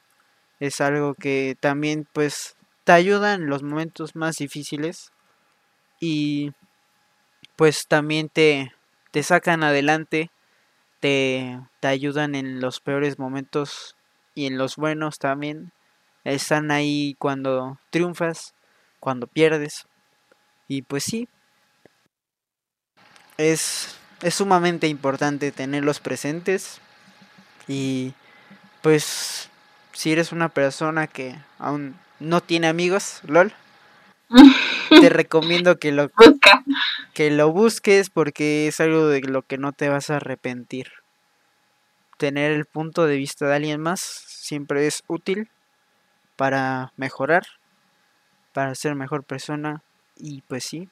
es algo que también pues te ayuda en los momentos más difíciles y pues también te, te sacan adelante, te, te ayudan en los peores momentos y en los buenos también. Están ahí cuando triunfas, cuando pierdes. Y pues sí, es, es sumamente importante tenerlos presentes. Y pues si eres una persona que aún no tiene amigos, lol, te recomiendo que lo, que lo busques porque es algo de lo que no te vas a arrepentir. Tener el punto de vista de alguien más siempre es útil para mejorar, para ser mejor persona y pues sí.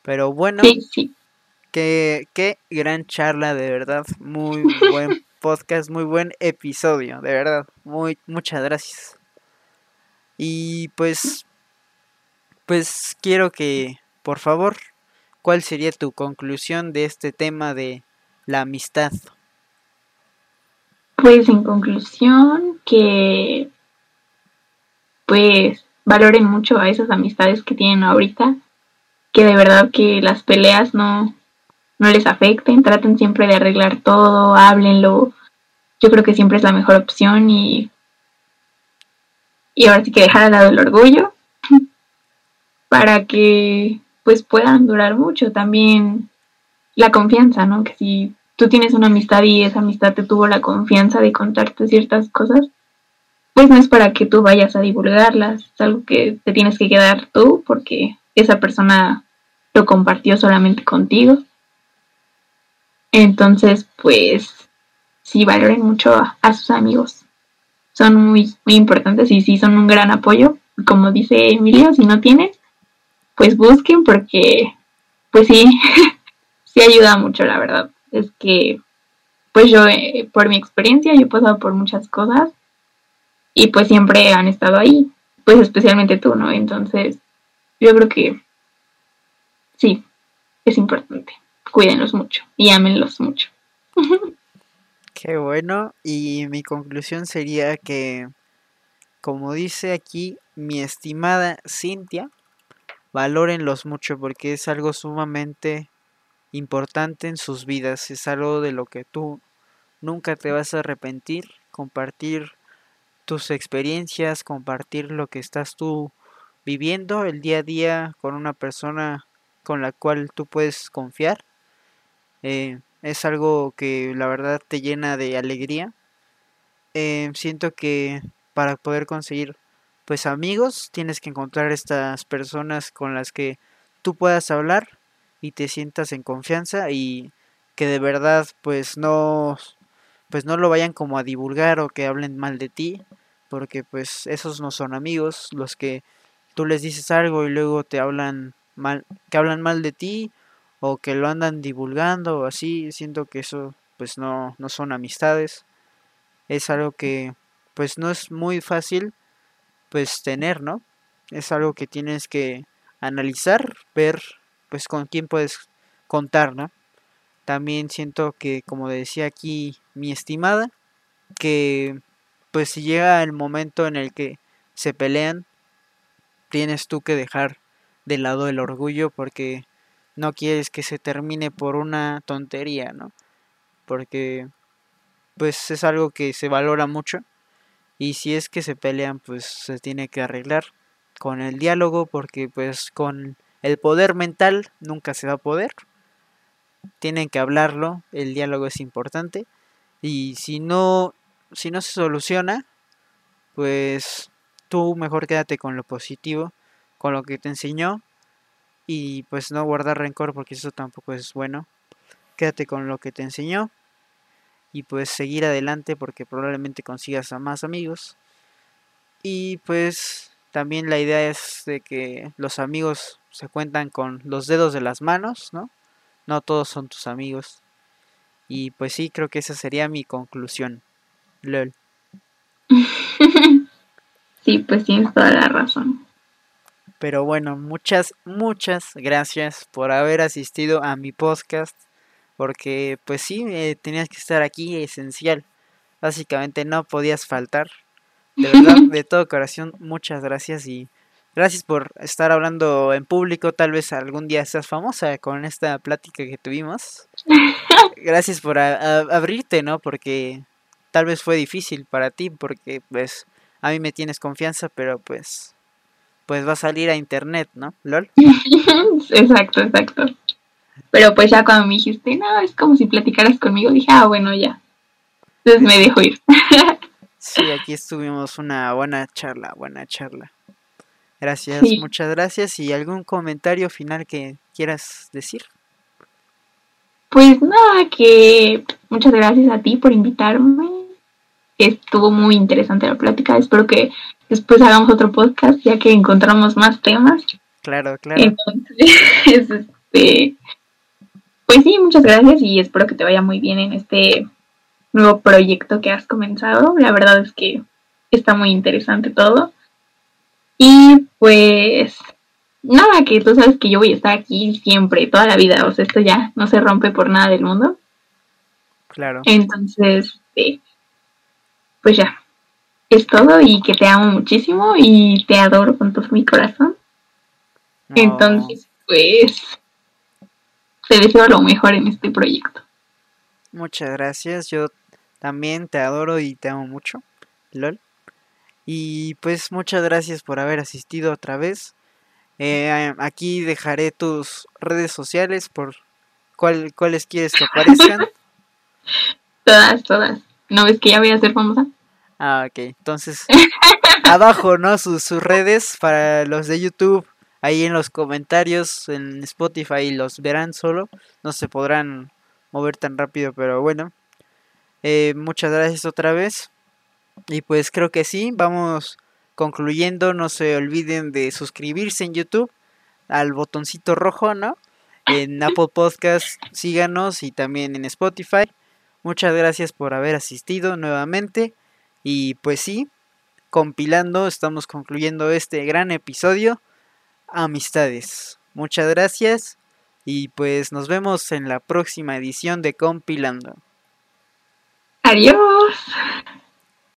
Pero bueno, Que, qué gran charla de verdad, muy buen podcast, muy buen episodio, de verdad. Muy, muchas gracias. Y pues, pues quiero que, por favor, ¿cuál sería tu conclusión de este tema de la amistad? Pues en conclusión, que pues valoren mucho a esas amistades que tienen ahorita, que de verdad que las peleas no, no les afecten, traten siempre de arreglar todo, háblenlo. Yo creo que siempre es la mejor opción y, y ahora sí que dejar al lado el orgullo para que pues puedan durar mucho. También la confianza, ¿no? Que si tú tienes una amistad y esa amistad te tuvo la confianza de contarte ciertas cosas, pues no es para que tú vayas a divulgarlas, es algo que te tienes que quedar tú porque esa persona lo compartió solamente contigo. Entonces, pues sí valoren mucho a, sus amigos. Son muy, muy importantes y sí son un gran apoyo. Como dice Emilio, si no tienen, pues busquen porque, pues sí, sí ayuda mucho, la verdad. Es que, pues yo, eh, por mi experiencia, yo he pasado por muchas cosas y pues siempre han estado ahí, pues especialmente tú, ¿no? Entonces, yo creo que sí, es importante. Cuídenlos mucho y ámenlos mucho. Qué bueno. Y mi conclusión sería que, como dice aquí mi estimada Cintia, valórenlos mucho porque es algo sumamente importante en sus vidas. Es algo de lo que tú nunca te vas a arrepentir. Compartir tus experiencias, compartir lo que estás tú viviendo el día a día con una persona con la cual tú puedes confiar. Eh, es algo que la verdad te llena de alegría. Eh, siento que para poder conseguir pues amigos tienes que encontrar estas personas con las que tú puedas hablar y te sientas en confianza y que de verdad pues no pues no lo vayan como a divulgar o que hablen mal de ti porque pues esos no son amigos los que tú les dices algo y luego te hablan mal que hablan mal de ti o que lo andan divulgando o así, siento que eso pues no, no son amistades. Es algo que pues no es muy fácil pues tener, ¿no? Es algo que tienes que analizar, ver pues con quién puedes contar, ¿no? También siento que como decía aquí mi estimada, que pues si llega el momento en el que se pelean, tienes tú que dejar de lado el orgullo porque no quieres que se termine por una tontería, ¿no? Porque pues es algo que se valora mucho y si es que se pelean pues se tiene que arreglar con el diálogo porque pues con el poder mental nunca se va a poder. Tienen que hablarlo, el diálogo es importante y si no si no se soluciona pues tú mejor quédate con lo positivo, con lo que te enseñó y pues no guardar rencor porque eso tampoco es bueno. Quédate con lo que te enseñó y pues seguir adelante porque probablemente consigas a más amigos. Y pues también la idea es de que los amigos se cuentan con los dedos de las manos, ¿no? No todos son tus amigos. Y pues sí, creo que esa sería mi conclusión. LOL. sí, pues tienes toda la razón. Pero bueno, muchas, muchas gracias por haber asistido a mi podcast. Porque pues sí, eh, tenías que estar aquí, esencial. Básicamente no podías faltar. De verdad, de todo corazón, muchas gracias y gracias por estar hablando en público. Tal vez algún día seas famosa con esta plática que tuvimos. Gracias por abrirte, ¿no? Porque tal vez fue difícil para ti, porque pues a mí me tienes confianza, pero pues pues va a salir a internet, ¿no? LOL. exacto, exacto. Pero pues ya cuando me dijiste, no, es como si platicaras conmigo, dije, ah, bueno, ya. Entonces me dejo ir. sí, aquí estuvimos una buena charla, buena charla. Gracias, muchas gracias. ¿Y algún comentario final que quieras decir? Pues nada, que muchas gracias a ti por invitarme. Estuvo muy interesante la plática. Espero que después hagamos otro podcast ya que encontramos más temas. Claro, claro. Entonces, este, pues sí, muchas gracias y espero que te vaya muy bien en este nuevo proyecto que has comenzado. La verdad es que está muy interesante todo. Y pues nada, que tú sabes que yo voy a estar aquí siempre, toda la vida. O sea, esto ya no se rompe por nada del mundo. Claro. Entonces, pues ya, es todo y que te amo muchísimo y te adoro con todo mi corazón. Entonces, pues, te deseo lo mejor en este proyecto. Muchas gracias, yo también te adoro y te amo mucho, LOL. Y pues muchas gracias por haber asistido otra vez. Eh, aquí dejaré tus redes sociales por cuál, cuáles quieres que aparezcan. todas, todas. ¿No ves que ya voy a ser famosa? Ah, ok. Entonces, abajo, ¿no? Sus, sus redes para los de YouTube. Ahí en los comentarios en Spotify los verán solo. No se podrán mover tan rápido, pero bueno. Eh, muchas gracias otra vez. Y pues creo que sí, vamos concluyendo. No se olviden de suscribirse en YouTube al botoncito rojo, ¿no? En Apple Podcast, síganos y también en Spotify. Muchas gracias por haber asistido nuevamente. Y pues sí, compilando, estamos concluyendo este gran episodio. Amistades. Muchas gracias Y pues nos vemos en la próxima edición de Compilando. Adiós.